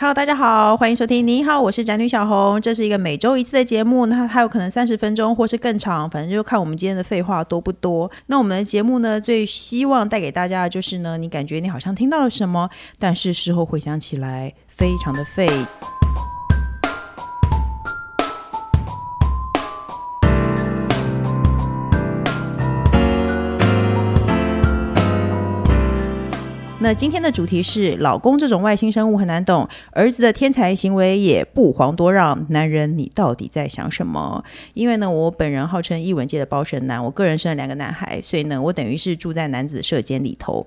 Hello，大家好，欢迎收听。你好，我是宅女小红。这是一个每周一次的节目，那还有可能三十分钟或是更长，反正就看我们今天的废话多不多。那我们的节目呢，最希望带给大家的就是呢，你感觉你好像听到了什么，但是事后回想起来非常的废。那今天的主题是：老公这种外星生物很难懂，儿子的天才行为也不遑多让。男人，你到底在想什么？因为呢，我本人号称译文界的包神男，我个人生了两个男孩，所以呢，我等于是住在男子射间里头。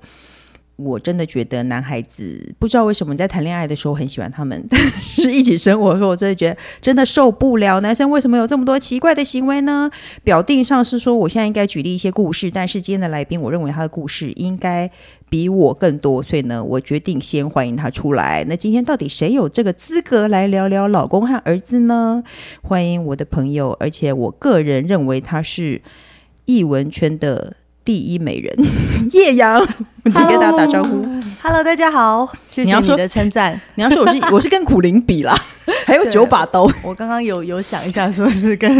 我真的觉得男孩子不知道为什么在谈恋爱的时候很喜欢他们，但 是一起生活的时候，我真的觉得真的受不了。男生为什么有这么多奇怪的行为呢？表定上是说我现在应该举例一些故事，但是今天的来宾，我认为他的故事应该比我更多，所以呢，我决定先欢迎他出来。那今天到底谁有这个资格来聊聊老公和儿子呢？欢迎我的朋友，而且我个人认为他是艺文圈的。第一美人 叶阳，我请跟大家打招呼。Hello，大家好，谢谢你的称赞。你要说我是我是跟苦苓比啦，还有九把刀。我刚刚有有想一下，说是跟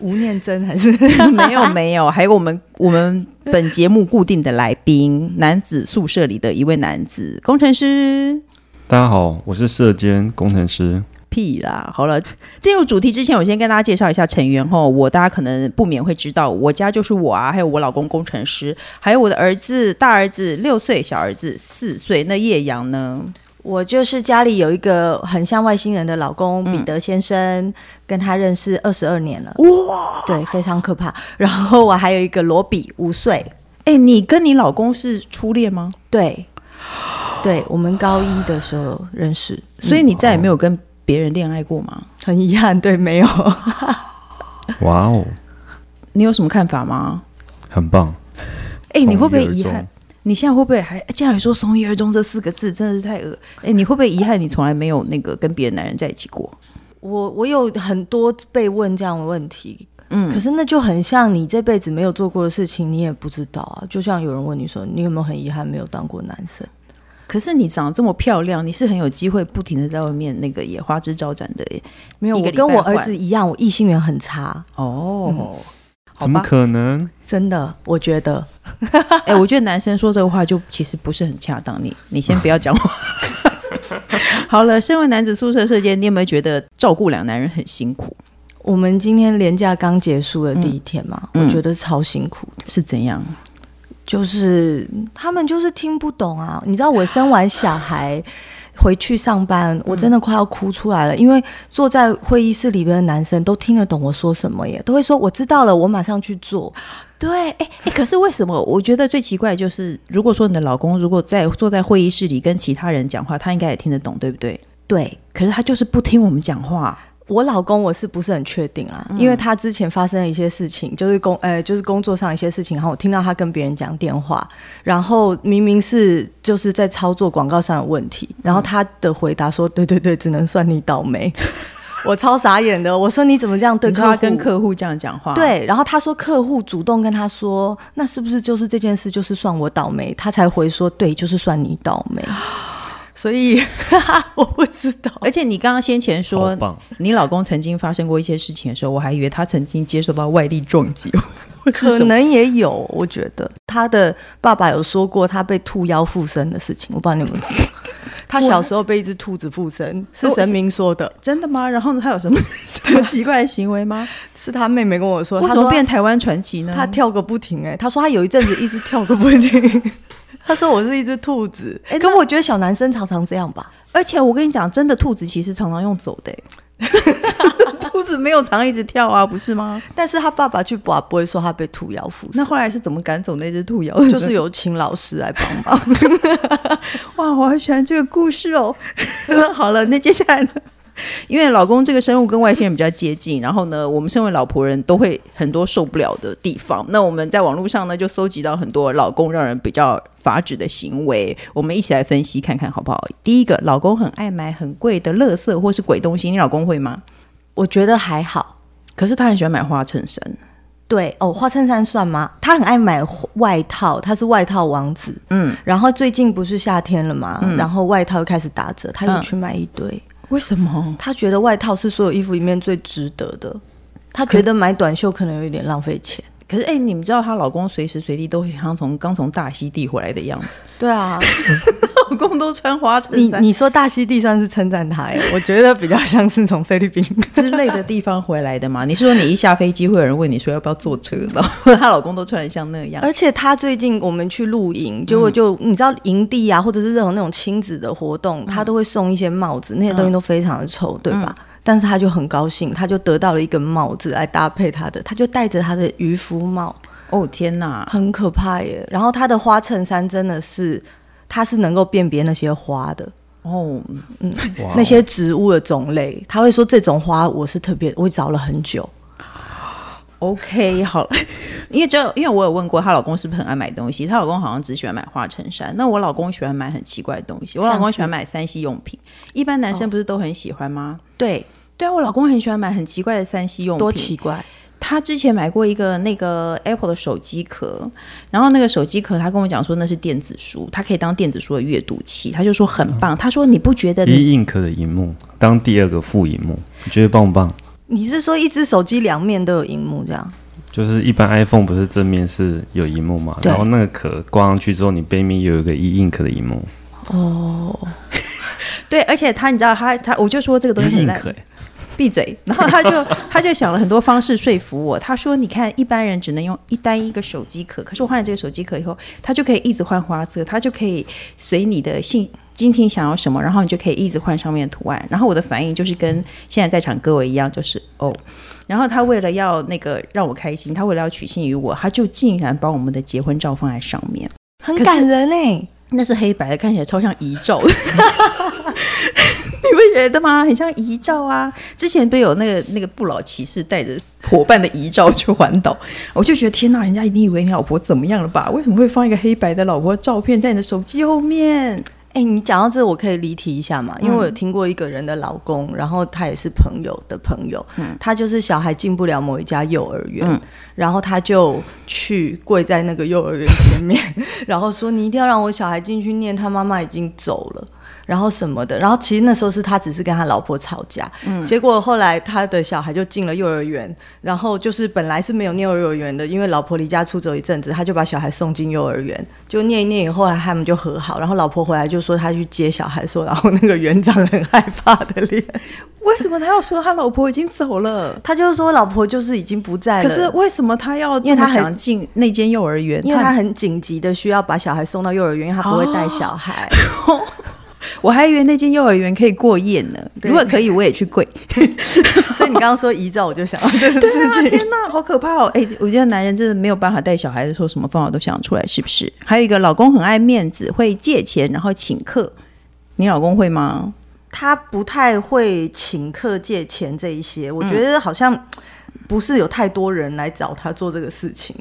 吴念真还是 没有没有，还有我们我们 本节目固定的来宾，男子宿舍里的一位男子工程师。大家好，我是舍监工程师。屁啦！好了，进入主题之前，我先跟大家介绍一下成员哈。我大家可能不免会知道，我家就是我啊，还有我老公工程师，还有我的儿子，大儿子六岁，小儿子四岁。那叶阳呢？我就是家里有一个很像外星人的老公彼得先生，嗯、跟他认识二十二年了。哇，对，非常可怕。然后我还有一个罗比五岁。哎，你跟你老公是初恋吗？对，对，我们高一的时候认识，所以你再也没有跟。别人恋爱过吗？很遗憾，对，没有。哇哦，你有什么看法吗？很棒。哎、欸，你会不会遗憾？你现在会不会还？既然说“从一而终”这四个字真的是太恶。哎、欸，你会不会遗憾？你从来没有那个跟别的男人在一起过？我我有很多被问这样的问题，嗯，可是那就很像你这辈子没有做过的事情，你也不知道啊。就像有人问你说，你有没有很遗憾没有当过男生？可是你长得这么漂亮，你是很有机会不停的在外面那个也花枝招展的。没有，我跟我儿子一样，我异性缘很差。哦，嗯、怎么可能？真的，我觉得。哎、欸，我觉得男生说这个话就其实不是很恰当。你你先不要讲话。好了，身为男子宿舍舍监，你有没有觉得照顾两男人很辛苦？我们今天连假刚结束的第一天嘛，嗯、我觉得超辛苦的。是怎样？就是他们就是听不懂啊！你知道我生完小孩回去上班，我真的快要哭出来了，因为坐在会议室里边的男生都听得懂我说什么耶，都会说我知道了，我马上去做。对，哎哎，可是为什么？我觉得最奇怪就是，如果说你的老公如果在坐在会议室里跟其他人讲话，他应该也听得懂，对不对？对，可是他就是不听我们讲话。我老公我是不是很确定啊？因为他之前发生了一些事情，就是工呃，就是工作上一些事情，然后我听到他跟别人讲电话，然后明明是就是在操作广告上的问题，然后他的回答说：“对对对，只能算你倒霉。”我超傻眼的，我说：“你怎么这样对客户？”他跟客户这样讲话，对，然后他说客户主动跟他说：“那是不是就是这件事就是算我倒霉？”他才回说：“对，就是算你倒霉。”所以哈哈，我不知道。而且你刚刚先前说，你老公曾经发生过一些事情的时候，我还以为他曾经接受到外力撞击，可能也有。我觉得他的爸爸有说过他被兔妖附身的事情，我不知道你有没有知道。他小时候被一只兔子附身，是神明说的，真的吗？然后呢，他有什么什么奇怪的行为吗？是他妹妹跟我说，他怎么变台湾传奇呢？他跳个不停，哎，他说他有一阵子一直跳个不停。他说我是一只兔子，哎、欸，可我觉得小男生常常这样吧。而且我跟你讲，真的兔子其实常常用走的，兔子没有常一直跳啊，不是吗？但是他爸爸去拔不会说他被兔妖附身。那后来是怎么赶走那只兔妖？就是有请老师来帮忙。哇，我很喜欢这个故事哦。好了，那接下来呢？因为老公这个生物跟外星人比较接近，然后呢，我们身为老婆人都会很多受不了的地方。那我们在网络上呢，就搜集到很多老公让人比较发指的行为，我们一起来分析看看好不好？第一个，老公很爱买很贵的乐色或是鬼东西，你老公会吗？我觉得还好，可是他很喜欢买花衬衫。对哦，花衬衫算吗？他很爱买外套，他是外套王子。嗯，然后最近不是夏天了吗？嗯、然后外套又开始打折，他又去买一堆。嗯、为什么？他觉得外套是所有衣服里面最值得的。他觉得买短袖可能有一点浪费钱。可是，哎、欸，你们知道她老公随时随地都像从刚从大溪地回来的样子。对啊，老公都穿花衬衫。你你说大溪地算是称赞他哎，我觉得比较像是从菲律宾之类的地方回来的嘛。你是说你一下飞机会有人问你说要不要坐车？然后 她老公都穿得像那样。而且他最近我们去露营，结果就你知道营地啊，或者是任何那种亲子的活动，他都会送一些帽子，那些东西都非常的丑，对吧？嗯但是他就很高兴，他就得到了一个帽子来搭配他的，他就戴着他的渔夫帽。哦天哪，很可怕耶！然后他的花衬衫真的是，他是能够辨别那些花的哦，嗯，那些植物的种类，他会说这种花我是特别，我找了很久。OK，好，因为只有因为我有问过她老公是不是很爱买东西，她老公好像只喜欢买花衬衫。那我老公喜欢买很奇怪的东西，我老公喜欢买三 C 用品。一般男生不是都很喜欢吗？哦、对，对啊，我老公很喜欢买很奇怪的三 C 用品。多奇怪！他之前买过一个那个 Apple 的手机壳，然后那个手机壳他跟我讲说那是电子书，它可以当电子书的阅读器，他就说很棒。嗯、他说你不觉得 E-Ink 的荧幕当第二个副荧幕，你觉得棒不棒？你是说一只手机两面都有荧幕这样？就是一般 iPhone 不是正面是有荧幕嘛？对然后那个壳挂上去之后，你背面有一个 E-Ink 的荧幕。哦，对，而且他你知道他他，我就说这个东西很烂。闭嘴！然后他就 他就想了很多方式说服我。他说：“你看，一般人只能用一单一个手机壳，可是我换了这个手机壳以后，他就可以一直换花色，他就可以随你的性。”今天想要什么，然后你就可以一直换上面的图案。然后我的反应就是跟现在在场各位一样，就是哦。然后他为了要那个让我开心，他为了要取信于我，他就竟然把我们的结婚照放在上面，很感人哎。那是黑白的，看起来超像遗照。你不觉得吗？很像遗照啊！之前都有那个那个不老骑士带着伙伴的遗照去环岛，我就觉得天哪，人家一定以为你老婆怎么样了吧？为什么会放一个黑白的老婆照片在你的手机后面？哎、欸，你讲到这，我可以离题一下嘛？因为我有听过一个人的老公，嗯、然后他也是朋友的朋友，嗯、他就是小孩进不了某一家幼儿园，嗯、然后他就去跪在那个幼儿园前面，然后说：“你一定要让我小孩进去念，他妈妈已经走了。”然后什么的，然后其实那时候是他只是跟他老婆吵架，嗯，结果后来他的小孩就进了幼儿园，然后就是本来是没有念幼儿园的，因为老婆离家出走一阵子，他就把小孩送进幼儿园，就念一念以后，来他们就和好，然后老婆回来就说他去接小孩，说然后那个园长很害怕的脸，为什么他要说他老婆已经走了？他就是说老婆就是已经不在了，可是为什么他要？因为他想进那间幼儿园，因为他很紧急的需要把小孩送到幼儿园，因为他不会带小孩。哦我还以为那间幼儿园可以过夜呢，如果可以，我也去跪。所以你刚刚说遗照，我就想到这个事情。啊、天哪，好可怕哦！哎，我觉得男人真的没有办法带小孩的时候，什么方法都想得出来，是不是？还有一个，老公很爱面子，会借钱然后请客。你老公会吗？他不太会请客借钱这一些，我觉得好像不是有太多人来找他做这个事情。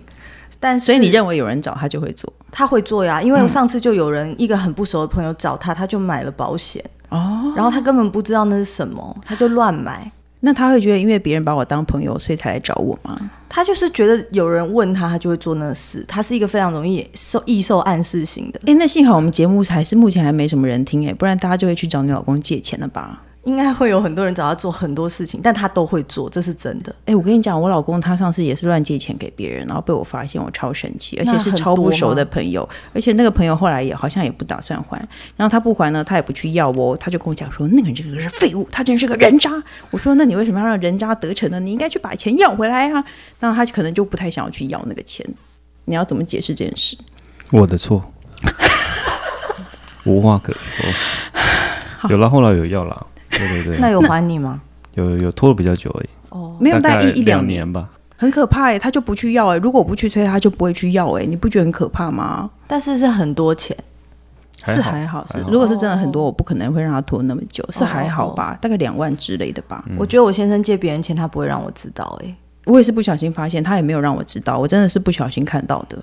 但是，所以你认为有人找他就会做？他会做呀，因为上次就有人、嗯、一个很不熟的朋友找他，他就买了保险哦，然后他根本不知道那是什么，他就乱买。那他会觉得因为别人把我当朋友，所以才来找我吗？他就是觉得有人问他，他就会做那事。他是一个非常容易受易受暗示型的。哎，那幸好我们节目还是目前还没什么人听哎，不然大家就会去找你老公借钱了吧？应该会有很多人找他做很多事情，但他都会做，这是真的。哎、欸，我跟你讲，我老公他上次也是乱借钱给别人，然后被我发现，我超生气，而且是超不熟的朋友，而且那个朋友后来也好像也不打算还，然后他不还呢，他也不去要哦，他就跟我讲说，那个人真的是废物，他真是个人渣。我说，那你为什么要让人渣得逞呢？你应该去把钱要回来啊。那他可能就不太想要去要那个钱，你要怎么解释这件事？我的错，无话可说。有了，后来有要了。对对对，那有还你吗？有有拖了比较久而已。哦，没有，大概一一两年，吧。很可怕哎，他就不去要哎。如果我不去催他，就不会去要哎。你不觉得很可怕吗？但是是很多钱，还是还好是。如果是真的很多，我不可能会让他拖那么久。是还好吧，大概两万之类的吧。我觉得我先生借别人钱，他不会让我知道哎。我也是不小心发现，他也没有让我知道。我真的是不小心看到的。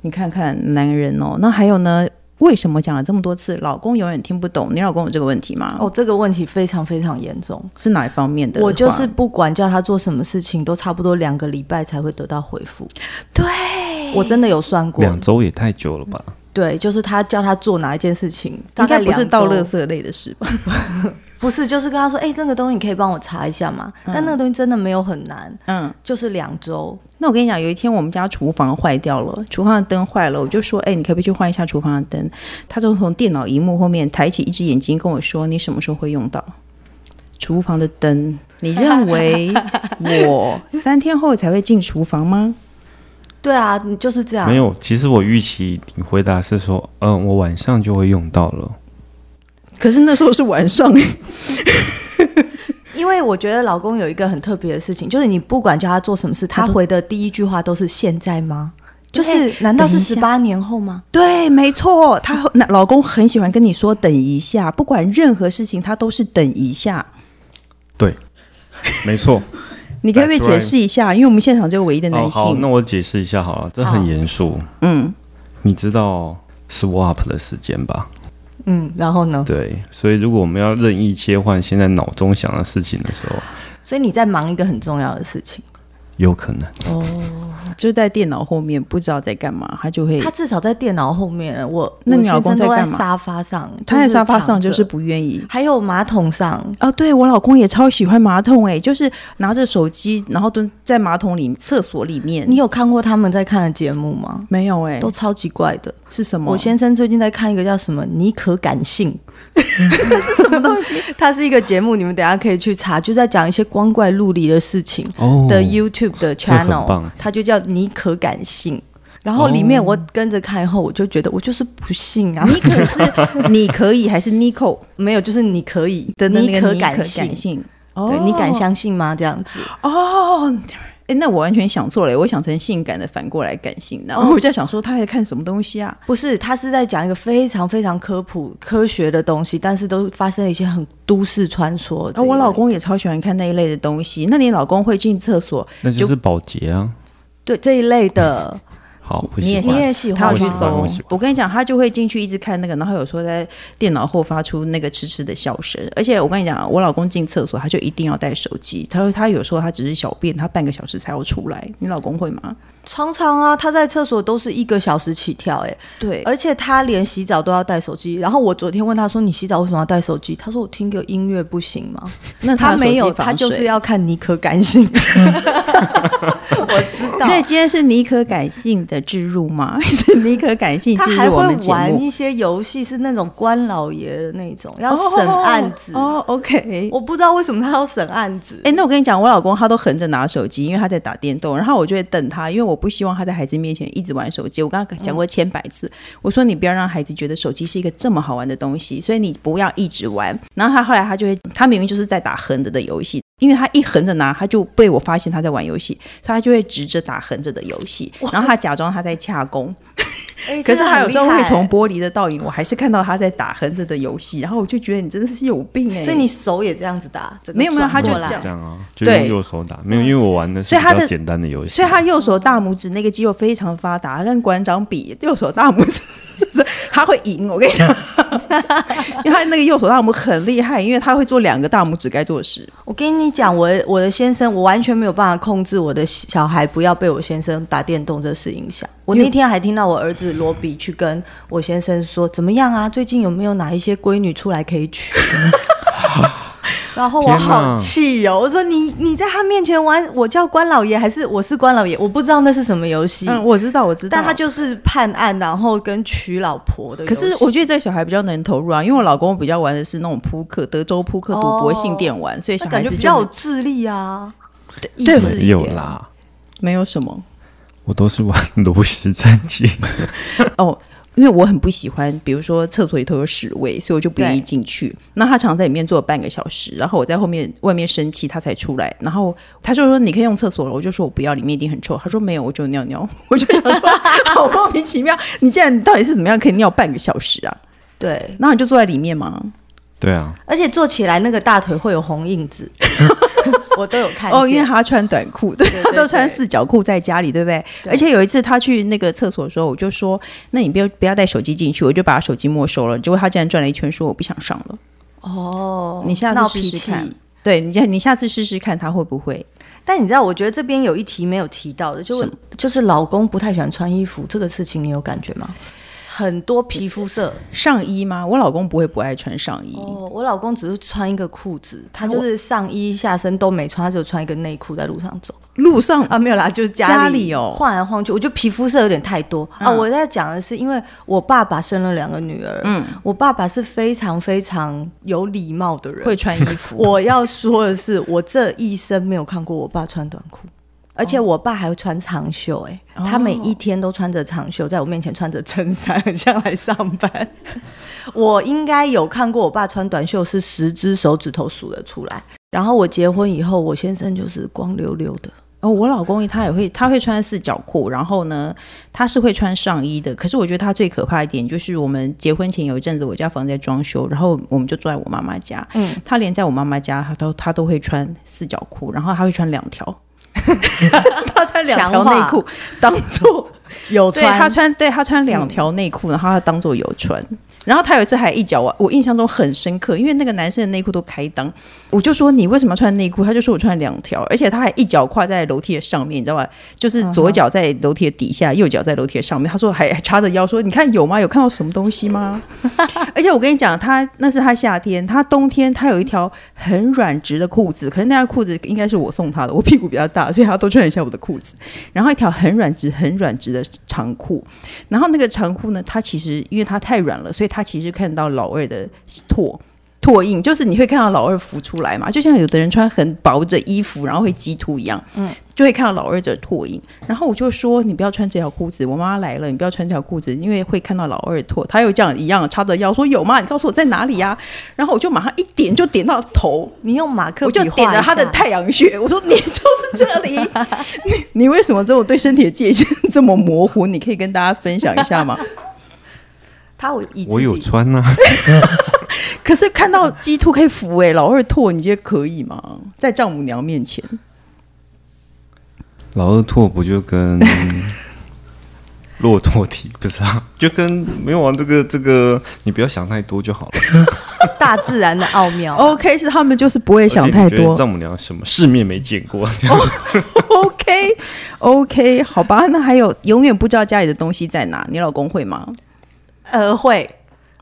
你看看男人哦，那还有呢？为什么讲了这么多次，老公永远听不懂？你老公有这个问题吗？哦，这个问题非常非常严重，是哪一方面的？我就是不管叫他做什么事情，都差不多两个礼拜才会得到回复。对，我真的有算过，两周也太久了吧？对，就是他叫他做哪一件事情，应该不是倒垃圾类的事吧？不是，就是跟他说，哎、欸，这个东西你可以帮我查一下吗？嗯、但那个东西真的没有很难，嗯，就是两周。那我跟你讲，有一天我们家厨房坏掉了，厨房的灯坏了，我就说，哎、欸，你可不可以去换一下厨房的灯？他就从电脑荧幕后面抬起一只眼睛跟我说，你什么时候会用到厨房的灯？你认为我三天后才会进厨房吗？对啊，你就是这样。没有，其实我预期你回答是说，嗯，我晚上就会用到了。可是那时候是晚上，因为我觉得老公有一个很特别的事情，就是你不管叫他做什么事，他回的第一句话都是“现在吗？”就是难道是十八年后吗？对，没错，他老公很喜欢跟你说“等一下”，不管任何事情，他都是“等一下”。对，没错。你可不可以解释一下？因为我们现场只有唯一的男性。好，那我解释一下好了，这很严肃。嗯，你知道 swap 的时间吧？嗯，然后呢？对，所以如果我们要任意切换现在脑中想的事情的时候，所以你在忙一个很重要的事情，有可能哦。就在电脑后面不知道在干嘛，他就会。他至少在电脑后面。我那你老公在干嘛？沙发上，他在沙发上就是不愿意。还有马桶上啊，对我老公也超喜欢马桶哎，就是拿着手机，然后蹲在马桶里厕所里面。你有看过他们在看的节目吗？没有哎，都超级怪的。是什么？我先生最近在看一个叫什么《你可感性》，这是什么东西？它是一个节目，你们等下可以去查，就在讲一些光怪陆离的事情的 YouTube 的 channel，它就叫。你可感性，然后里面我跟着看以后，我就觉得我就是不信啊！你可是你可以还是 Nico？没有，就是你可以的你可感性。对，你敢相信吗？这样子哦，哎，那我完全想错了，我想成性感的，反过来感性。然后我就想说，他在看什么东西啊？不是，他是在讲一个非常非常科普科学的东西，但是都发生了一些很都市传说。啊，我老公也超喜欢看那一类的东西。那你老公会进厕所？那就是保洁啊。对这一类的，好，你也你也喜欢，去搜。我跟你讲，他就会进去一直看那个，然后有时候在电脑后发出那个痴痴的笑声。而且我跟你讲，我老公进厕所，他就一定要带手机。他说他有时候他只是小便，他半个小时才要出来。你老公会吗？常常啊，他在厕所都是一个小时起跳，哎，对，而且他连洗澡都要带手机。然后我昨天问他说：“你洗澡为什么要带手机？”他说：“我听个音乐不行吗？” 那他，他没有，他就是要看妮可感性。我知道，所以今天是妮可感性的置入吗？是妮可感性置入我们节目？他还会玩一些游戏，是那种官老爷的那种，要审案子哦。哦，OK，我不知道为什么他要审案子。哎，那我跟你讲，我老公他都横着拿手机，因为他在打电动，然后我就会等他，因为我。我不希望他在孩子面前一直玩手机。我刚刚讲过千百次，我说你不要让孩子觉得手机是一个这么好玩的东西，所以你不要一直玩。然后他后来他就会，他明明就是在打横着的游戏，因为他一横着拿，他就被我发现他在玩游戏，所以他就会直着打横着的游戏，然后他假装他在洽公。欸、可是他有时候会从玻璃的倒影，我还是看到他在打横着的游戏，然后我就觉得你真的是有病哎、欸！所以你手也这样子打？没有没有，他就这样啊，就用右手打。没有，因为我玩的是比较简单的游戏，所以他右手大拇指那个肌肉非常发达，跟馆长比，右手大拇指 他会赢。我跟你讲，因为他那个右手大拇指很厉害，因为他会做两个大拇指该做的事。我跟你讲，我我的先生，我完全没有办法控制我的小孩不要被我先生打电动这事影响。我那天还听到我儿子罗比去跟我先生说：“怎么样啊？最近有没有哪一些闺女出来可以娶？” 然后我好气哦！我说你：“你你在他面前玩，我叫关老爷还是我是关老爷？我不知道那是什么游戏。”嗯，我知道，我知道。但他就是判案，然后跟娶老婆的。可是我觉得这小孩比较能投入啊，因为我老公比较玩的是那种扑克、德州扑克、赌博性电玩，哦、所以小孩感觉比较有智力啊。对，没有啦，没有什么。我都是玩 炉石战记 哦，因为我很不喜欢，比如说厕所里头有屎味，所以我就不愿意进去。那他常在里面坐了半个小时，然后我在后面外面生气，他才出来。然后他就说：“你可以用厕所了。”我就说：“我不要，里面一定很臭。”他说：“没有，我就尿尿。” 我就想说：“ 好莫名其妙，你现在到底是怎么样可以尿半个小时啊？”对，那你就坐在里面吗？对啊，而且坐起来那个大腿会有红印子。我都有看哦，因为他穿短裤，对，他 都穿四角裤在家里，对不对？对，而且有一次他去那个厕所的时候，我就说：“那你不要不要带手机进去。”我就把他手机没收了。结果他竟然转了一圈，说：“我不想上了。”哦，你下次试试看。对，你下你下次试试看他会不会？但你知道，我觉得这边有一题没有提到的，就是就是老公不太喜欢穿衣服这个事情，你有感觉吗？很多皮肤色上衣吗？我老公不会不爱穿上衣。哦，我老公只是穿一个裤子，他就是上衣下身都没穿，他就穿一个内裤在路上走。路上啊，没有啦，就是家里，家里哦，晃来晃去。我觉得皮肤色有点太多、嗯、啊。我在讲的是，因为我爸爸生了两个女儿，嗯，我爸爸是非常非常有礼貌的人，会穿衣服。我要说的是，我这一生没有看过我爸穿短裤。而且我爸还会穿长袖、欸，哎、哦，他每一天都穿着长袖，在我面前穿着衬衫，很像来上班。我应该有看过我爸穿短袖，是十只手指头数得出来。然后我结婚以后，我先生就是光溜溜的。哦，我老公他也会，他会穿四角裤，然后呢，他是会穿上衣的。可是我觉得他最可怕一点就是，我们结婚前有一阵子，我家房子在装修，然后我们就住在我妈妈家。嗯，他连在我妈妈家，他都他都会穿四角裤，然后他会穿两条。他穿两条内裤当做有穿，对他穿，对他穿两条内裤，然后他当做有穿。然后他有一次还一脚我，我印象中很深刻，因为那个男生的内裤都开裆，我就说你为什么要穿内裤？他就说我穿两条，而且他还一脚跨在楼梯的上面，你知道吧？就是左脚在楼梯的底下，右脚在楼梯的上面。他说还还叉着腰说，你看有吗？有看到什么东西吗？而且我跟你讲，他那是他夏天，他冬天他有一条很软直的裤子，可是那条裤子应该是我送他的，我屁股比较大，所以他都穿一下我的裤子。然后一条很软直、很软直的长裤，然后那个长裤呢，它其实因为它太软了，所以。他其实看到老二的拓拓印，就是你会看到老二浮出来嘛，就像有的人穿很薄的衣服，然后会激凸一样，嗯，就会看到老二的拓印。然后我就说，你不要穿这条裤子，我妈妈来了，你不要穿这条裤子，因为会看到老二的拓。他又这样一样插着腰说有吗？你告诉我在哪里呀、啊？然后我就马上一点就点到头，你用马克笔，我就点了他的太阳穴。我说你就是这里，你你为什么这种对身体的界限这么模糊？你可以跟大家分享一下吗？他我有穿呐、啊，可是看到鸡兔可以扶哎，老二拓你觉得可以吗？在丈母娘面前，老二拓不就跟 骆驼体不是啊？就跟没有啊，这个这个你不要想太多就好了。大自然的奥妙、啊、OK，是他们就是不会想太多。丈母娘什么世面没见过、oh, OK OK，好吧，那还有永远不知道家里的东西在哪，你老公会吗？呃，会，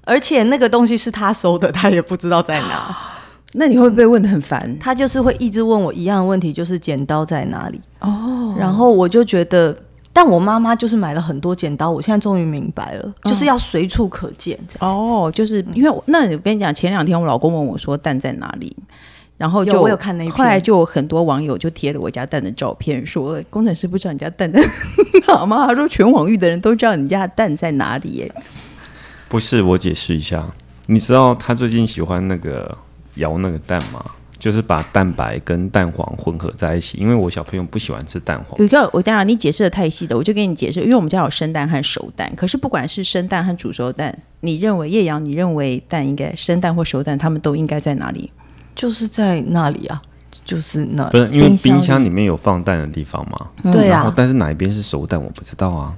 而且那个东西是他收的，他也不知道在哪。那你会不会问的很烦？他就是会一直问我一样的问题，就是剪刀在哪里？哦，然后我就觉得，但我妈妈就是买了很多剪刀，我现在终于明白了，就是要随处可见。哦，就是因为那我跟你讲，前两天我老公问我说蛋在哪里，然后就有我有看那一，后来就有很多网友就贴了我家蛋的照片，说工程师不知道你家蛋在哪吗？他说全网域的人都知道你家蛋在哪里耶。不是，我解释一下。你知道他最近喜欢那个摇那个蛋吗？就是把蛋白跟蛋黄混合在一起。因为我小朋友不喜欢吃蛋黄。有一个，我当然你解释的太细了，我就给你解释。因为我们家有生蛋和熟蛋，可是不管是生蛋和煮熟蛋，你认为叶阳，你认为蛋应该生蛋或熟蛋，他们都应该在哪里？就是在那里啊，就是那。不是因为冰箱里面有放蛋的地方吗？嗯、对啊。但是哪一边是熟蛋，我不知道啊。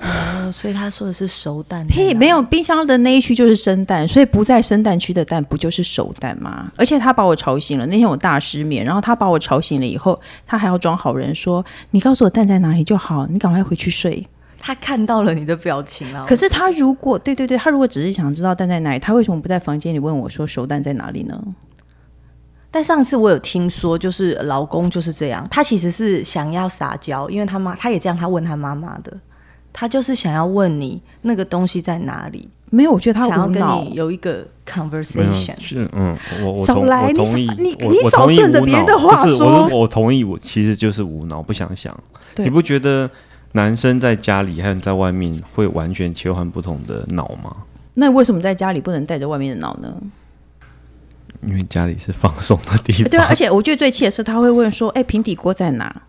哦，所以他说的是熟蛋。嘿，没有冰箱的那一区就是生蛋，所以不在生蛋区的蛋不就是熟蛋吗？而且他把我吵醒了，那天我大失眠，然后他把我吵醒了以后，他还要装好人说：“你告诉我蛋在哪里就好，你赶快回去睡。”他看到了你的表情了。可是他如果对对对，他如果只是想知道蛋在哪里，他为什么不在房间里问我说熟蛋在哪里呢？但上次我有听说，就是老公就是这样，他其实是想要撒娇，因为他妈他也这样，他问他妈妈的。他就是想要问你那个东西在哪里？没有，我觉得他想要跟你有一个 conversation。是，嗯，我我少来，我同意，你你你少顺着别人的话说。我我同意，我其实就是无脑，不想想。你不觉得男生在家里和在外面会完全切换不同的脑吗？那为什么在家里不能带着外面的脑呢？因为家里是放松的地方。对啊，而且我觉得最气的是，他会问说：“哎，平底锅在哪？”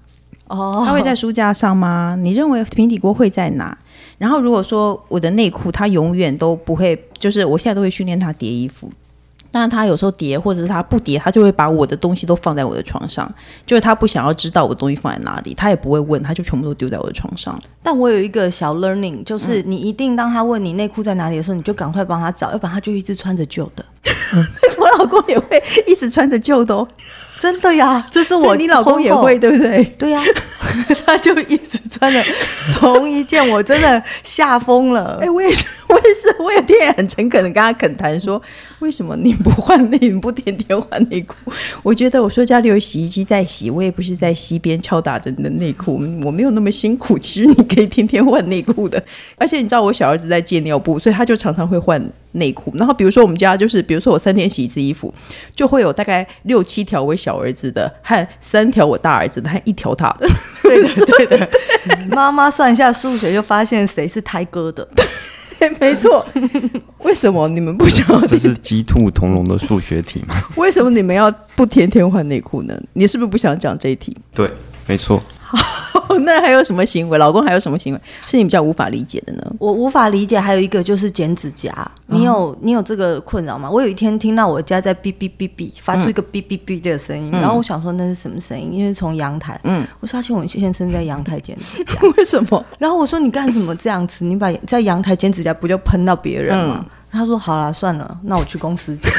哦，他会在书架上吗？你认为平底锅会在哪？然后如果说我的内裤，他永远都不会，就是我现在都会训练他叠衣服，但是他有时候叠，或者是他不叠，他就会把我的东西都放在我的床上，就是他不想要知道我的东西放在哪里，他也不会问，他就全部都丢在我的床上。但我有一个小 learning，就是你一定当他问你内裤在哪里的时候，你就赶快帮他找，要不然他就一直穿着旧的。我 老公也会一直穿着旧的哦，真的呀，这是我你老公也会对不对？对呀，他就一直穿着 同一件，我真的吓疯了。哎，我也是，我也是，我有天也很诚恳的跟他恳谈说，为什么你不换内，你不天天换内裤？我觉得我说家里有洗衣机在洗，我也不是在溪边敲打着你的内裤，我没有那么辛苦。其实你可以天天换内裤的，而且你知道我小儿子在戒尿布，所以他就常常会换内裤。然后比如说我们家就是，比如说我三天洗一次衣服，就会有大概六七条我小儿子的，和三条我大儿子的，和一条他的。对的，对的。妈妈算一下数学，就发现谁是胎哥的。对，没错。为什么你们不想要？这是鸡兔同笼的数学题吗？为什么你们要不天天换内裤呢？你是不是不想讲这一题？对，没错。好，那还有什么行为？老公还有什么行为是你比较无法理解的呢？我无法理解，还有一个就是剪指甲。你有你有这个困扰吗？我有一天听到我家在哔哔哔哔发出一个哔哔哔的声音，嗯、然后我想说那是什么声音？因为从阳台，嗯，我发现我先生在阳台剪指甲，为什么？然后我说你干什么这样子？你把在阳台剪指甲不就喷到别人吗？嗯、他说好了算了，那我去公司剪。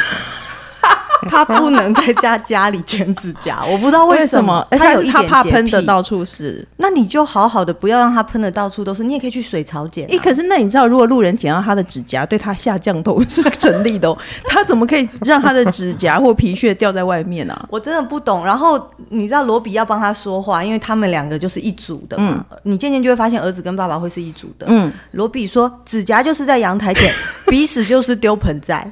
他不能在家家里剪指甲，我不知道为什么。他有一点他怕喷的到处是，那你就好好的不要让他喷的到处都是。你也可以去水槽剪。哎，可是那你知道，如果路人剪到他的指甲，对他下降头是成立的哦。他怎么可以让他的指甲或皮屑掉在外面呢？我真的不懂。然后你知道罗比要帮他说话，因为他们两个就是一组的嘛。你渐渐就会发现儿子跟爸爸会是一组的。嗯，罗比说指甲就是在阳台剪，鼻屎就是丢盆栽。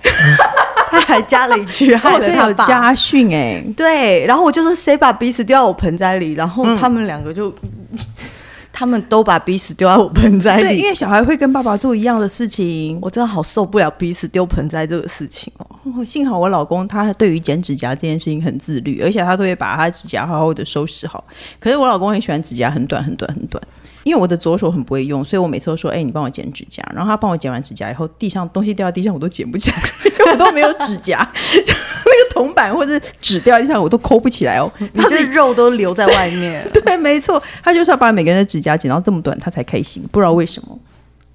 他还加了一句，害了他爸。家训哎，对，然后我就说谁把鼻屎丢到我盆栽里，然后他们两个就，嗯、他们都把鼻屎丢到我盆栽里。对，因为小孩会跟爸爸做一样的事情，我真的好受不了鼻屎丢盆栽这个事情哦。幸好我老公他对于剪指甲这件事情很自律，而且他都会把他指甲好好的收拾好。可是我老公很喜欢指甲很短很短很短。因为我的左手很不会用，所以我每次都说：“哎、欸，你帮我剪指甲。”然后他帮我剪完指甲以后，地上东西掉在地上，我都捡不起来，因为我都没有指甲。那个铜板或者纸掉在地上，我都抠不起来哦。你这肉都留在外面。对，没错，他就是要把每个人的指甲剪到这么短，他才开心。不知道为什么，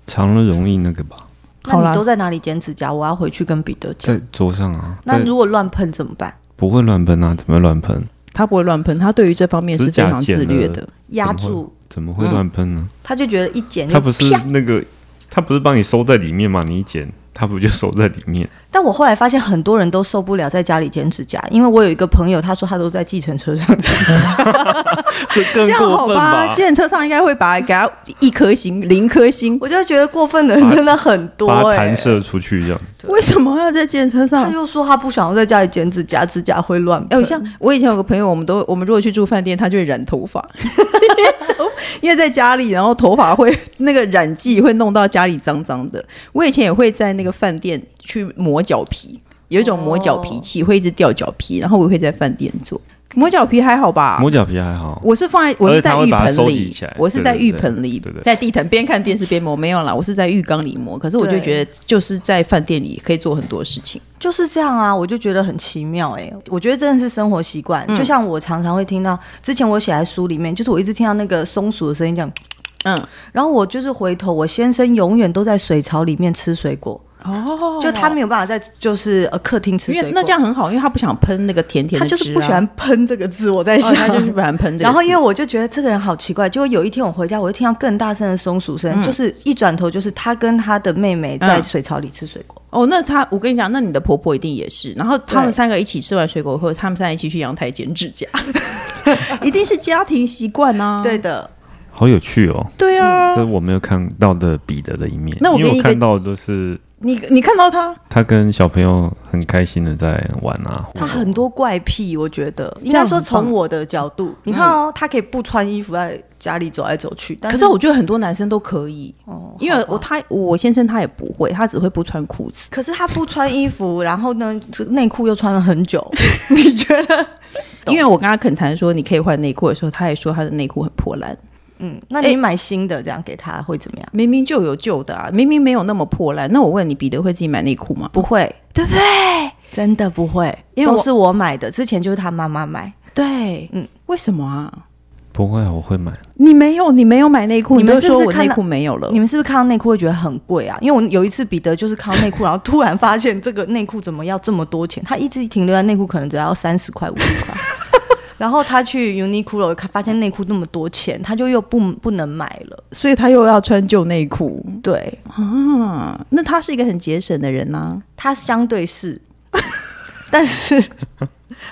长了容易那个吧？那你都在哪里剪指甲？我要回去跟彼得讲。在桌上啊。那如果乱喷怎么办？不会乱喷啊，怎么会乱喷？他不会乱喷，他对于这方面是非常自律的。压住。怎么会乱喷呢、嗯？他就觉得一剪，他不是那个，他不是帮你收在里面吗？你一剪，他不就守在里面？但我后来发现很多人都受不了在家里剪指甲，因为我有一个朋友，他说他都在计程车上剪指甲，这更过分吧？计程车上应该会把他给他一颗星、零颗星，我就觉得过分的人真的很多、欸，把弹射出去这样。为什么要在计程车上？他又说他不想要在家里剪指甲，指甲会乱。哎、欸，像我以前有个朋友，我们都我们如果去住饭店，他就会染头发。因为在家里，然后头发会那个染剂会弄到家里脏脏的。我以前也会在那个饭店去磨脚皮，有一种磨脚皮器会一直掉脚皮，然后我会在饭店做。磨脚皮还好吧？磨脚皮还好。我是放在我是在浴盆里，我是在浴盆里，在地毯边看电视边磨。没有啦，我是在浴缸里磨。可是我就觉得，就是在饭店里可以做很多事情，就是这样啊。我就觉得很奇妙哎、欸。我觉得真的是生活习惯。嗯、就像我常常会听到，之前我写在书里面，就是我一直听到那个松鼠的声音，这样，嗯，然后我就是回头，我先生永远都在水槽里面吃水果。哦，就他没有办法在就是呃客厅吃水果，那这样很好，因为他不想喷那个甜甜的、啊、他就是不喜欢喷这个字。我在想，哦、他就是不喜欢喷这个。然后因为我就觉得这个人好奇怪，结果有一天我回家，我就听到更大声的松鼠声，嗯、就是一转头就是他跟他的妹妹在水槽里吃水果。嗯、哦，那他我跟你讲，那你的婆婆一定也是。然后他们三个一起吃完水果后，他们三个一起去阳台剪指甲，一定是家庭习惯啊。对的，好有趣哦。对啊，这我没有看到的彼得的一面。那我看到的都是。你你看到他，他跟小朋友很开心的在玩啊。他很多怪癖，我觉得应该说从我的角度，你看哦，他可以不穿衣服在家里走来走去。可是我觉得很多男生都可以哦，因为我他我先生他也不会，他只会不穿裤子。可是他不穿衣服，然后呢，内裤又穿了很久。你觉得？因为我跟他恳谈说你可以换内裤的时候，他也说他的内裤很破烂。嗯，那你买新的这样给他会怎么样？明明就有旧的啊，明明没有那么破烂。那我问你，彼得会自己买内裤吗？不会，对不对？真的不会，因为都是我买的，之前就是他妈妈买。对，嗯，为什么啊？不会，我会买。你没有，你没有买内裤，你们是不是说我内裤没有了？你们是不是看到内裤会觉得很贵啊？因为我有一次彼得就是看到内裤，然后突然发现这个内裤怎么要这么多钱？他一直停留在内裤可能只要三十块、五十块，然后他去 Uniqlo 发现内裤那么多钱，他就又不不能买了，所以他又要穿旧内裤。对啊，那他是一个很节省的人呢、啊？他相对是，但是。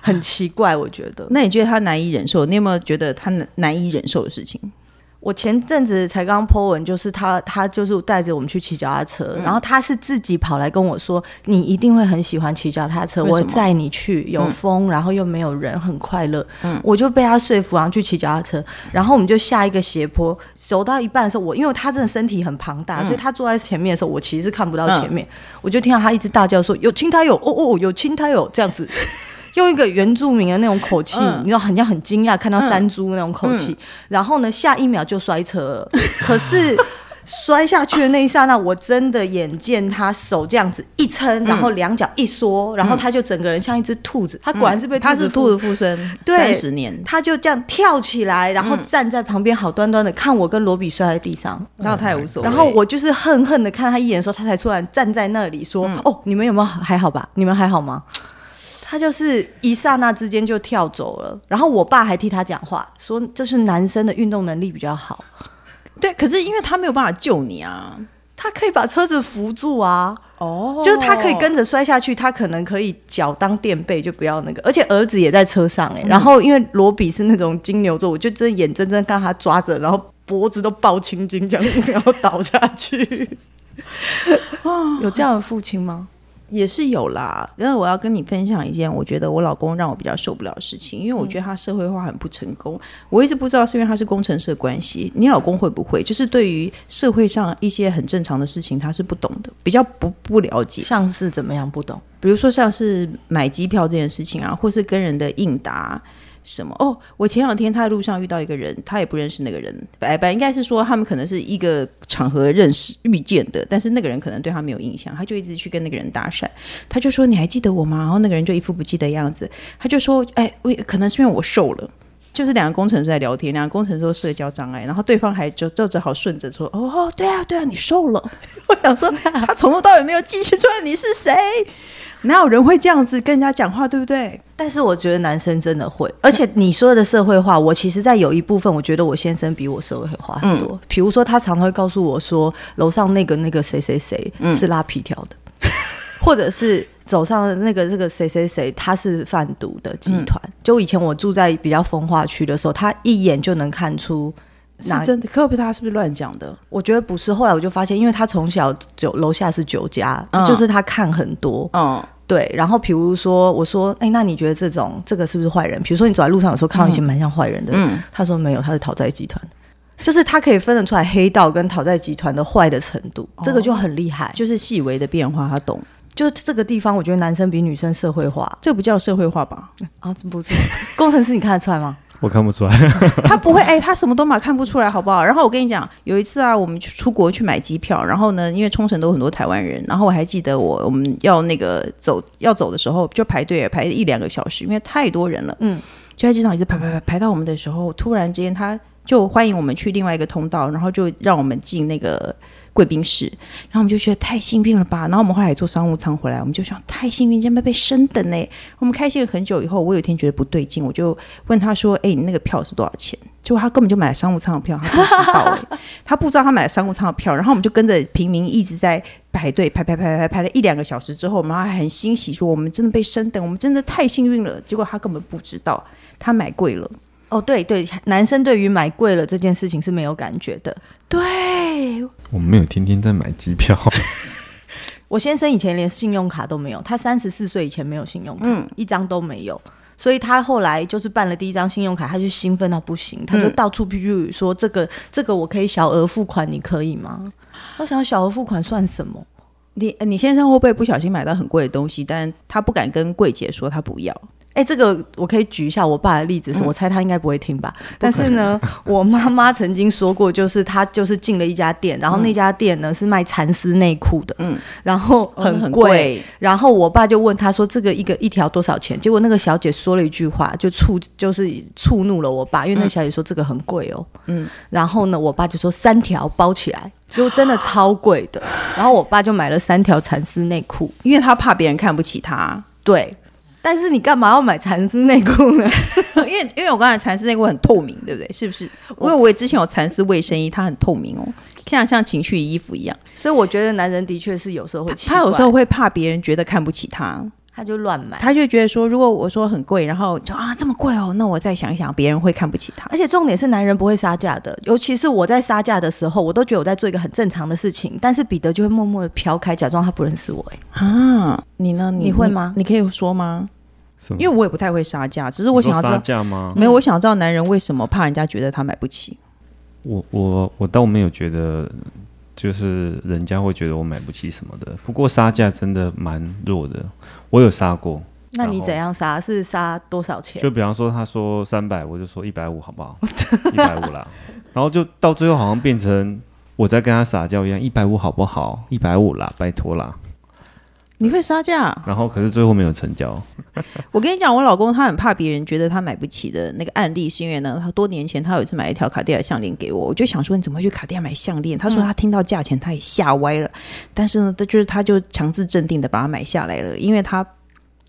很奇怪，我觉得。那你觉得他难以忍受？你有没有觉得他难难以忍受的事情？我前阵子才刚 po 文，就是他，他就是带着我们去骑脚踏车，嗯、然后他是自己跑来跟我说：“你一定会很喜欢骑脚踏车，我载你去，有风，嗯、然后又没有人，很快乐。”嗯，我就被他说服，然后去骑脚踏车，然后我们就下一个斜坡，走到一半的时候，我因为他真的身体很庞大，嗯、所以他坐在前面的时候，我其实是看不到前面，嗯、我就听到他一直大叫说：“有青苔有哦哦，有青苔有这样子。”用一个原住民的那种口气，嗯、你知道，很像很惊讶看到山猪那种口气。嗯、然后呢，下一秒就摔车了。可是摔下去的那一刹那，我真的眼见他手这样子一撑，然后两脚一缩，嗯、然后他就整个人像一只兔子。他果然是被兔子他是兔子附身，对，三十年，他就这样跳起来，然后站在旁边，好端端的看我跟罗比摔在地上。那他也无所谓。然后我就是恨恨的看他一眼的时候，他才突然站在那里说：“嗯、哦，你们有没有还好吧？你们还好吗？”他就是一刹那之间就跳走了，然后我爸还替他讲话，说就是男生的运动能力比较好。对，可是因为他没有办法救你啊，他可以把车子扶住啊。哦，就是他可以跟着摔下去，他可能可以脚当垫背，就不要那个。而且儿子也在车上哎、欸，嗯、然后因为罗比是那种金牛座，我就真眼睁睁看他抓着，然后脖子都爆青筋这样，然后倒下去。有这样的父亲吗？也是有啦，但是我要跟你分享一件我觉得我老公让我比较受不了的事情，因为我觉得他社会化很不成功。我一直不知道是因为他是工程师的关系，你老公会不会就是对于社会上一些很正常的事情他是不懂的，比较不不了解。像是怎么样不懂？比如说像是买机票这件事情啊，或是跟人的应答。什么？哦，我前两天他在路上遇到一个人，他也不认识那个人。白白应该是说他们可能是一个场合认识遇见的，但是那个人可能对他没有印象，他就一直去跟那个人搭讪。他就说：“你还记得我吗？”然后那个人就一副不记得样子。他就说：“哎，我可能是因为我瘦了。”就是两个工程师在聊天，两个工程师都社交障碍，然后对方还就就只好顺着说：“哦，对啊，对啊，你瘦了。”我想说，他从头到尾没有记忆出来你是谁。哪有人会这样子跟人家讲话，对不对？但是我觉得男生真的会，而且你说的社会化，我其实在有一部分，我觉得我先生比我社会化很多。嗯、比如说，他常常会告诉我说，楼上那个那个谁谁谁是拉皮条的，嗯、或者是走上那个这个谁谁谁他是贩毒的集团。嗯、就以前我住在比较风化区的时候，他一眼就能看出。是真的，可不他是不是乱讲的？我觉得不是。后来我就发现，因为他从小酒楼下是酒家，嗯、就是他看很多。嗯，对。然后比如说，我说，哎、欸，那你觉得这种这个是不是坏人？比如说你走在路上有时候看到一些蛮像坏人的，嗯、他说没有，他是讨债集团，就是他可以分得出来黑道跟讨债集团的坏的程度，哦、这个就很厉害，就是细微的变化，他懂。就是这个地方，我觉得男生比女生社会化，这不叫社会化吧？啊，这不是工程师，你看得出来吗？我看不出来，他不会哎、欸，他什么都嘛看不出来，好不好？然后我跟你讲，有一次啊，我们去出国去买机票，然后呢，因为冲绳都有很多台湾人，然后我还记得我我们要那个走要走的时候就排队排一两个小时，因为太多人了，嗯，就在机场一直排排排排到我们的时候，突然之间他就欢迎我们去另外一个通道，然后就让我们进那个。贵宾室，然后我们就觉得太幸运了吧。然后我们后来坐商务舱回来，我们就想太幸运，真的被升等呢。我们开心了很久以后，我有一天觉得不对劲，我就问他说：“哎，你那个票是多少钱？”结果他根本就买了商务舱的票，他不知道哎，他不知道他买了商务舱的票。然后我们就跟着平民一直在排队，排排排排排了一两个小时之后，我们还很欣喜说：“我们真的被升等，我们真的太幸运了。”结果他根本不知道，他买贵了。哦，对对，男生对于买贵了这件事情是没有感觉的。对，我没有天天在买机票。我先生以前连信用卡都没有，他三十四岁以前没有信用卡，嗯、一张都没有。所以他后来就是办了第一张信用卡，他就兴奋到不行，他就到处批评说：“这个这个我可以小额付款，你可以吗？”我想小额付款算什么？你你先生会不会不小心买到很贵的东西，但他不敢跟柜姐说他不要？哎，这个我可以举一下我爸的例子，是我猜他应该不会听吧？嗯、但是呢，我妈妈曾经说过，就是她就是进了一家店，然后那家店呢是卖蚕丝内裤的，嗯，然后很贵，哦、很贵，然后我爸就问他说：“这个一个一条多少钱？”结果那个小姐说了一句话，就触就是触怒了我爸，因为那小姐说这个很贵哦，嗯，然后呢，我爸就说三条包起来，就真的超贵的，然后我爸就买了三条蚕丝内裤，因为他怕别人看不起他，对。但是你干嘛要买蚕丝内裤呢？因为因为我刚才蚕丝内裤很透明，对不对？是不是？因为我也之前有蚕丝卫生衣，它很透明哦，像像情趣衣服一样。所以我觉得男人的确是有时候会，他有时候会怕别人觉得看不起他，他就乱买。他就觉得说，如果我说很贵，然后就啊这么贵哦，那我再想一想，别人会看不起他。而且重点是，男人不会杀价的，尤其是我在杀价的时候，我都觉得我在做一个很正常的事情，但是彼得就会默默的飘开，假装他不认识我。哎啊，你呢？你，你会吗？你可以说吗？因为我也不太会杀价，只是我想要知道杀价吗？没有，我想知道男人为什么怕人家觉得他买不起。我我我倒没有觉得，就是人家会觉得我买不起什么的。不过杀价真的蛮弱的，我有杀过。那你怎样杀？是杀多少钱？就比方说他说三百，我就说一百五，好不好？一百五啦。然后就到最后好像变成我在跟他撒娇一样，一百五好不好？一百五啦，拜托啦。你会杀价，然后可是最后没有成交。我跟你讲，我老公他很怕别人觉得他买不起的那个案例，是因为呢，他多年前他有一次买一条卡地亚项链给我，我就想说你怎么会去卡地亚买项链？他说他听到价钱他也吓歪了，嗯、但是呢，他就是他就强制镇定的把它买下来了，因为他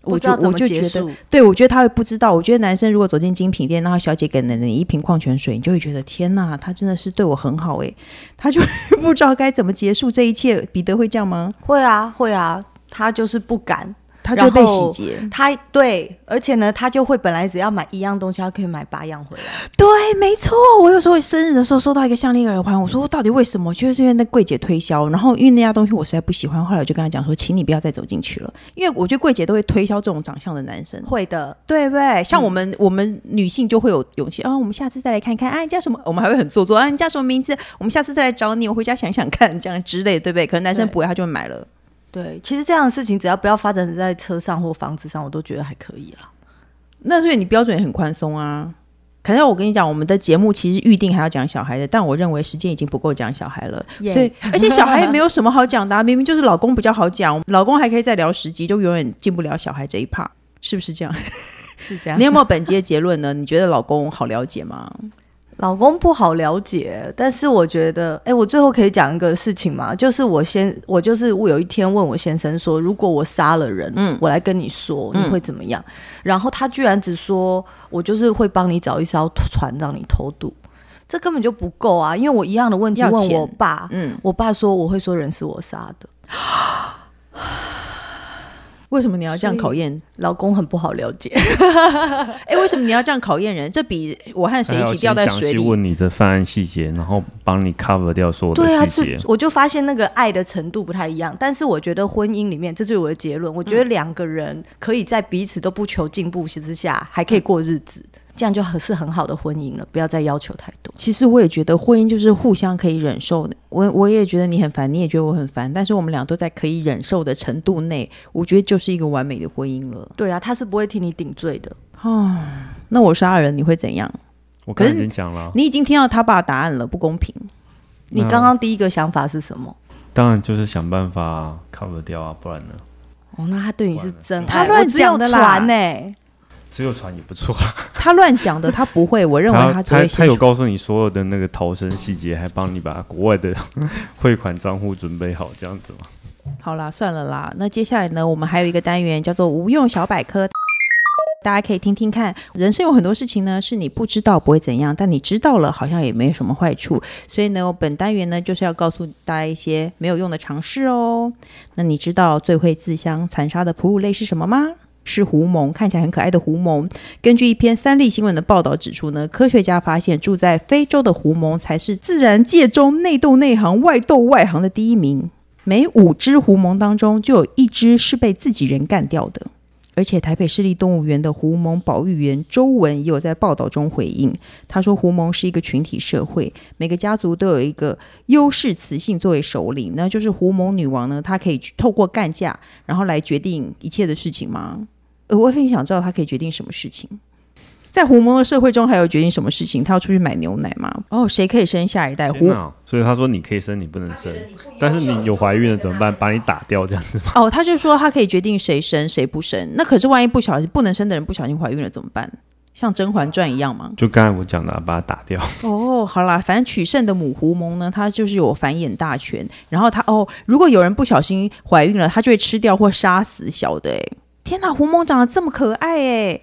我就我就觉得，对我觉得他会不知道。我觉得男生如果走进精品店，然后小姐给了你一瓶矿泉水，你就会觉得天哪，他真的是对我很好哎，他就 不知道该怎么结束这一切。彼得会这样吗？会啊，会啊。他就是不敢，他就被洗劫。他对，而且呢，他就会本来只要买一样东西，他可以买八样回来。对，没错。我有时候生日的时候收到一个项链耳环，我说我到底为什么？就是因为那柜姐推销，然后因为那家东西我实在不喜欢，后来我就跟他讲说，请你不要再走进去了，因为我觉得柜姐都会推销这种长相的男生。会的，对不对？像我们、嗯、我们女性就会有勇气啊，我们下次再来看看，啊，你叫什么？我们还会很做作啊，你叫什么名字？我们下次再来找你，我回家想想看，这样之类，对不对？可能男生不会，他就会买了。对，其实这样的事情只要不要发展在车上或房子上，我都觉得还可以了。那所以你标准也很宽松啊。可是我跟你讲，我们的节目其实预定还要讲小孩的，但我认为时间已经不够讲小孩了。Yeah. 所以，而且小孩也没有什么好讲的啊，明明就是老公比较好讲，老公还可以再聊十集，就永远进不了小孩这一趴，是不是这样？是这样。你有没有本集的结论呢？你觉得老公好了解吗？老公不好了解，但是我觉得，哎，我最后可以讲一个事情嘛，就是我先，我就是我有一天问我先生说，如果我杀了人，嗯，我来跟你说，你会怎么样？嗯、然后他居然只说我就是会帮你找一艘船让你偷渡，这根本就不够啊！因为我一样的问题问我爸，嗯，我爸说我会说人是我杀的。为什么你要这样考验老公？很不好了解。哎，为什么你要这样考验人？这比我和谁一起掉在水里？问你的犯案细节，然后帮你 cover 掉所有的细节。对啊，我就发现那个爱的程度不太一样。但是我觉得婚姻里面，这就是我的结论。我觉得两个人可以在彼此都不求进步之下，还可以过日子。这样就很是很好的婚姻了，不要再要求太多。其实我也觉得婚姻就是互相可以忍受的。我我也觉得你很烦，你也觉得我很烦，但是我们俩都在可以忍受的程度内，我觉得就是一个完美的婚姻了。对啊，他是不会替你顶罪的。哦，那我杀人你会怎样？我刚才已经讲了，你已经听到他爸答案了，不公平。你刚刚第一个想法是什么？当然就是想办法 cover 掉啊，不然呢？哦，那他对你是真爱，他乱讲的啦，呢。只有船也不错。他乱讲的，他不会。我认为他他他有告诉你所有的那个逃生细节，还帮你把国外的汇款账户准备好，这样子吗？好啦，算了啦。那接下来呢，我们还有一个单元叫做无用小百科，大家可以听听看。人生有很多事情呢，是你不知道不会怎样，但你知道了，好像也没什么坏处。所以呢，我本单元呢就是要告诉大家一些没有用的常识哦。那你知道最会自相残杀的哺乳类是什么吗？是狐獴，看起来很可爱的狐獴。根据一篇三立新闻的报道指出呢，科学家发现住在非洲的狐獴才是自然界中内斗内行、外斗外行的第一名。每五只狐獴当中就有一只是被自己人干掉的。而且台北市立动物园的狐獴保育员周文也有在报道中回应，他说：“狐獴是一个群体社会，每个家族都有一个优势雌性作为首领，那就是狐獴女王呢，她可以透过干架，然后来决定一切的事情吗？”呃，我很想知道他可以决定什么事情。在狐獴的社会中，还有决定什么事情？他要出去买牛奶吗？哦，谁可以生下一代狐？所以他说你可以生，你不能生。但是你有怀孕了怎么办？把你打掉这样子吗？哦，他就说他可以决定谁生谁不生。那可是万一不小心不能生的人不小心怀孕了怎么办？像《甄嬛传》一样吗？就刚才我讲的，把它打掉。哦，好啦，反正取胜的母狐獴呢，它就是有繁衍大权。然后它哦，如果有人不小心怀孕了，它就会吃掉或杀死小的。哎，天哪，狐獴长得这么可爱哎！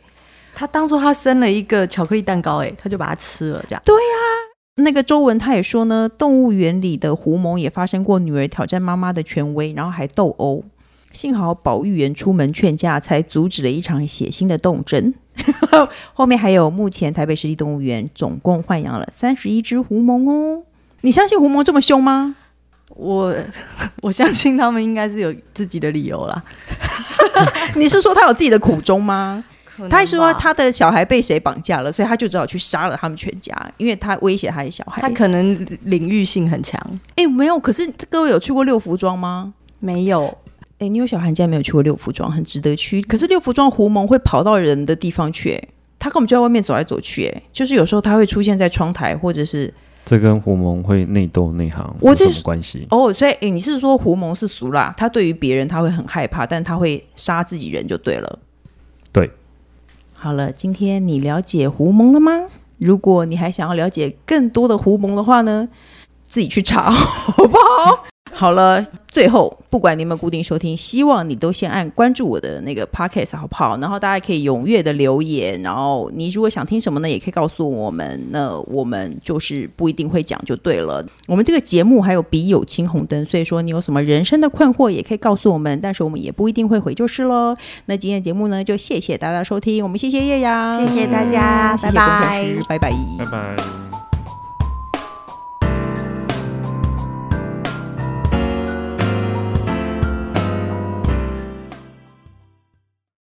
他当初他生了一个巧克力蛋糕，哎，他就把它吃了，这样。对呀、啊，那个周文他也说呢，动物园里的狐獴也发生过女儿挑战妈妈的权威，然后还斗殴。幸好保育员出门劝架，才阻止了一场血腥的斗争。后面还有，目前台北市立动物园总共豢养了三十一只狐獴哦。你相信狐獴这么凶吗？我 我相信他们应该是有自己的理由啦。你是说他有自己的苦衷吗？他还说他的小孩被谁绑架了，所以他就只好去杀了他们全家，因为他威胁他的小孩。他可能领域性很强。哎，没有。可是各位有去过六福庄吗？没有。哎，你有小孩竟然没有去过六福庄，很值得去。可是六福庄狐獴会跑到人的地方去，哎，他根本就在外面走来走去，哎，就是有时候他会出现在窗台，或者是这跟胡蒙会内斗内行有什么关系？哦，所以哎，你是说胡蒙是俗辣，他对于别人他会很害怕，但他会杀自己人就对了。对。好了，今天你了解胡蒙了吗？如果你还想要了解更多的胡蒙的话呢，自己去查好不好？好了，最后不管你们固定收听，希望你都先按关注我的那个 podcast 好不好？然后大家可以踊跃的留言，然后你如果想听什么呢，也可以告诉我们，那我们就是不一定会讲就对了。我们这个节目还有笔友青红灯，所以说你有什么人生的困惑，也可以告诉我们，但是我们也不一定会回就是喽。那今天的节目呢，就谢谢大家收听，我们谢谢叶阳，谢谢大家，谢谢拜拜，拜拜，拜拜。